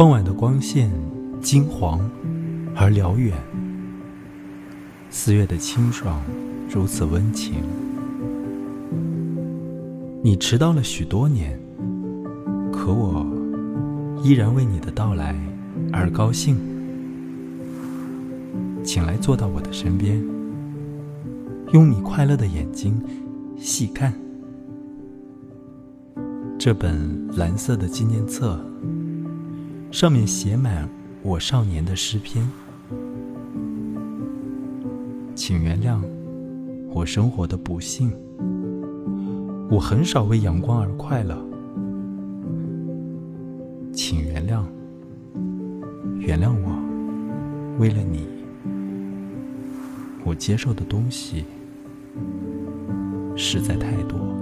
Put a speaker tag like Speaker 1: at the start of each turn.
Speaker 1: 傍晚的光线金黄而辽远，四月的清爽如此温情。你迟到了许多年，可我依然为你的到来而高兴。请来坐到我的身边，用你快乐的眼睛细看这本蓝色的纪念册。上面写满我少年的诗篇，请原谅我生活的不幸。我很少为阳光而快乐，请原谅，原谅我，为了你，我接受的东西实在太多。